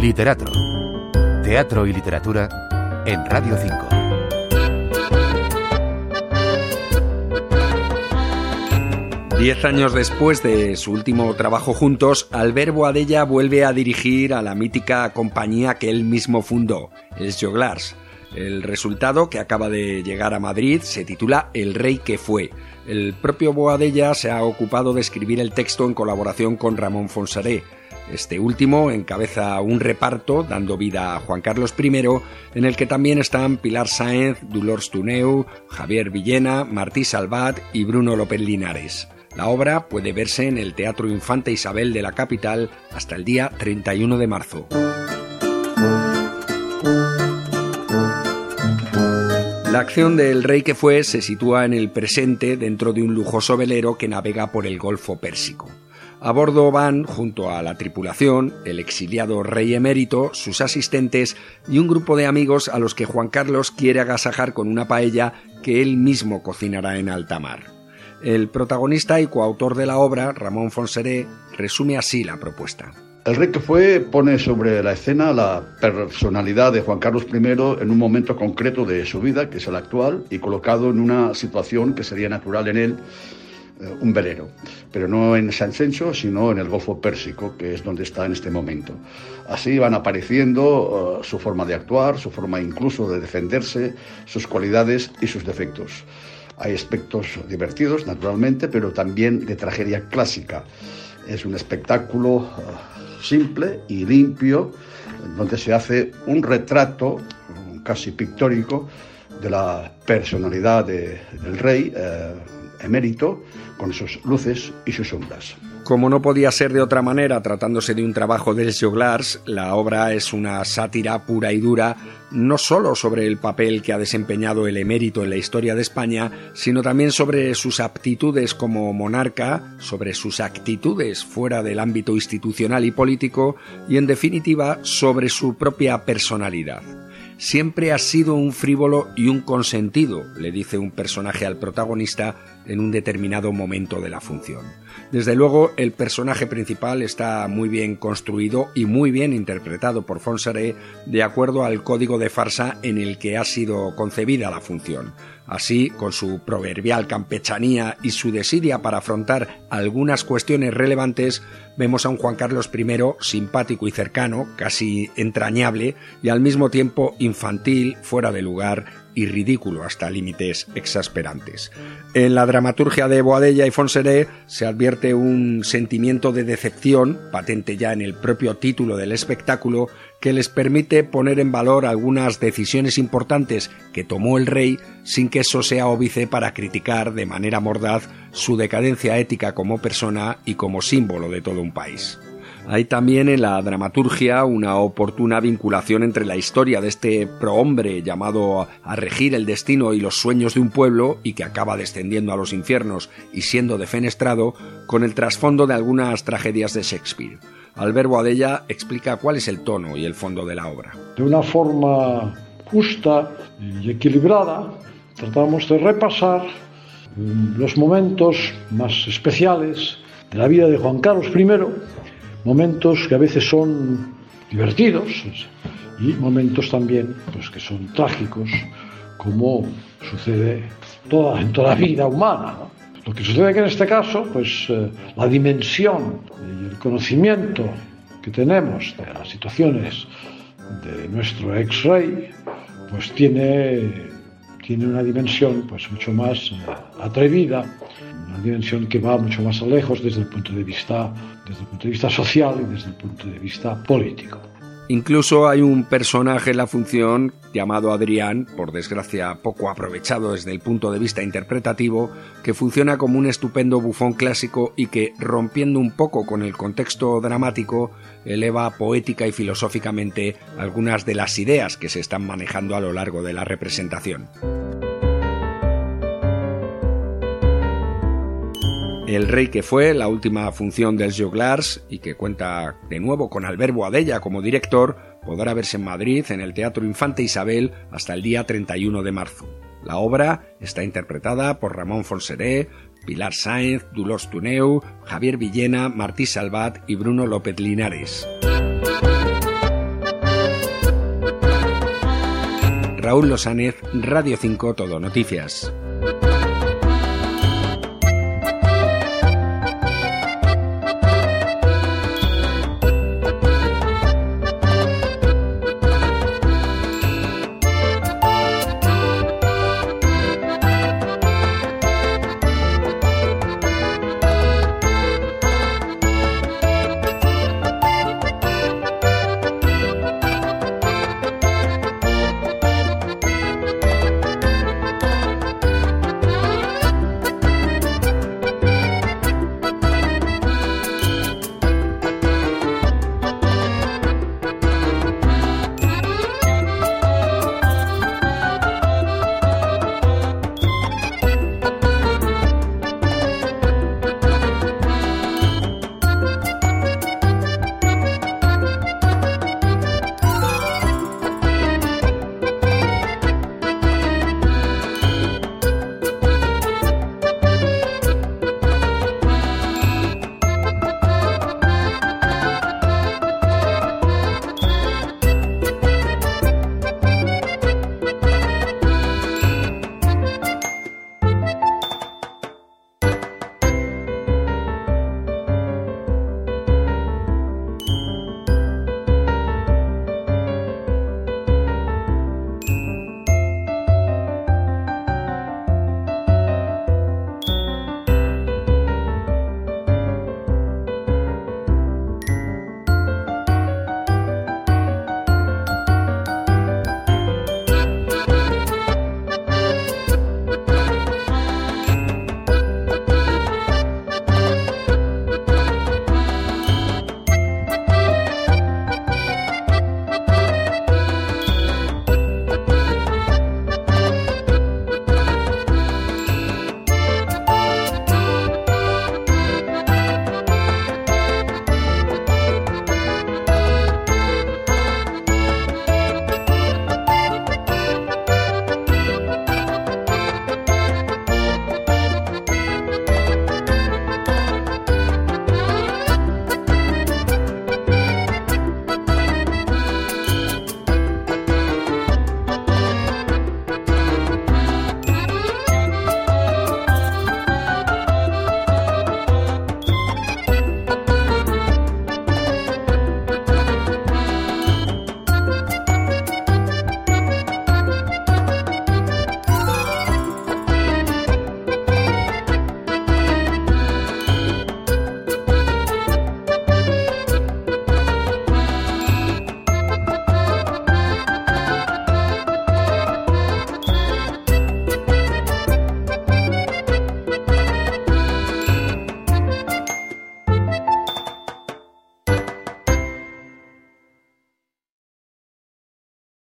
Literato. Teatro y literatura en Radio 5. Diez años después de su último trabajo juntos, Albert Boadella vuelve a dirigir a la mítica compañía que él mismo fundó, el Joglars. El resultado, que acaba de llegar a Madrid, se titula El rey que fue. El propio Boadella se ha ocupado de escribir el texto en colaboración con Ramón Fonsaré. Este último encabeza un reparto dando vida a Juan Carlos I, en el que también están Pilar Sáenz, Dolors Tuneu, Javier Villena, Martí Salvat y Bruno López Linares. La obra puede verse en el Teatro Infante Isabel de la capital hasta el día 31 de marzo. La acción del rey que fue se sitúa en el presente dentro de un lujoso velero que navega por el Golfo Pérsico. A bordo van, junto a la tripulación, el exiliado rey emérito, sus asistentes y un grupo de amigos a los que Juan Carlos quiere agasajar con una paella que él mismo cocinará en alta mar. El protagonista y coautor de la obra, Ramón Fonseré, resume así la propuesta. El rey que fue pone sobre la escena la personalidad de Juan Carlos I en un momento concreto de su vida, que es el actual, y colocado en una situación que sería natural en él, un velero, pero no en San Censo, sino en el Golfo Pérsico, que es donde está en este momento. Así van apareciendo uh, su forma de actuar, su forma incluso de defenderse, sus cualidades y sus defectos. Hay aspectos divertidos, naturalmente, pero también de tragedia clásica. Es un espectáculo uh, simple y limpio, donde se hace un retrato casi pictórico de la personalidad de, del rey emérito, con sus luces y sus sombras. Como no podía ser de otra manera, tratándose de un trabajo de Joglars, la obra es una sátira pura y dura, no solo sobre el papel que ha desempeñado el emérito en la historia de España, sino también sobre sus aptitudes como monarca, sobre sus actitudes fuera del ámbito institucional y político, y en definitiva sobre su propia personalidad. Siempre ha sido un frívolo y un consentido, le dice un personaje al protagonista en un determinado momento de la función. Desde luego, el personaje principal está muy bien construido y muy bien interpretado por Fonsaré de acuerdo al código de farsa en el que ha sido concebida la función. Así, con su proverbial campechanía y su desidia para afrontar algunas cuestiones relevantes, vemos a un Juan Carlos I simpático y cercano, casi entrañable, y al mismo tiempo infantil, fuera de lugar y ridículo hasta límites exasperantes. En la dramaturgia de Boadella y Fonseré se advierte un sentimiento de decepción, patente ya en el propio título del espectáculo, que les permite poner en valor algunas decisiones importantes que tomó el rey sin que eso sea óbice para criticar de manera mordaz su decadencia ética como persona y como símbolo de todo un país. Hay también en la dramaturgia una oportuna vinculación entre la historia de este prohombre llamado a regir el destino y los sueños de un pueblo y que acaba descendiendo a los infiernos y siendo defenestrado con el trasfondo de algunas tragedias de Shakespeare. Albert Boadella explica cuál es el tono y el fondo de la obra. De una forma justa y equilibrada, tratamos de repasar los momentos más especiales de la vida de Juan Carlos I momentos que a veces son divertidos y momentos también pues, que son trágicos, como sucede en toda vida humana. Lo que sucede que en este caso, pues eh, la dimensión y el conocimiento que tenemos de las situaciones de nuestro ex rey, pues tiene, tiene una dimensión pues mucho más eh, atrevida una dimensión que va mucho más lejos desde el punto de vista, desde el punto de vista social y desde el punto de vista político. Incluso hay un personaje en la función llamado Adrián, por desgracia poco aprovechado desde el punto de vista interpretativo, que funciona como un estupendo bufón clásico y que, rompiendo un poco con el contexto dramático, eleva poética y filosóficamente algunas de las ideas que se están manejando a lo largo de la representación. El Rey que fue, la última función del Joglars y que cuenta de nuevo con Alberto Adella como director, podrá verse en Madrid en el Teatro Infante Isabel hasta el día 31 de marzo. La obra está interpretada por Ramón Fonseré, Pilar Sáenz, Dulos Tuneu, Javier Villena, Martí Salvat y Bruno López Linares. Raúl Losánez, Radio 5 Todo Noticias.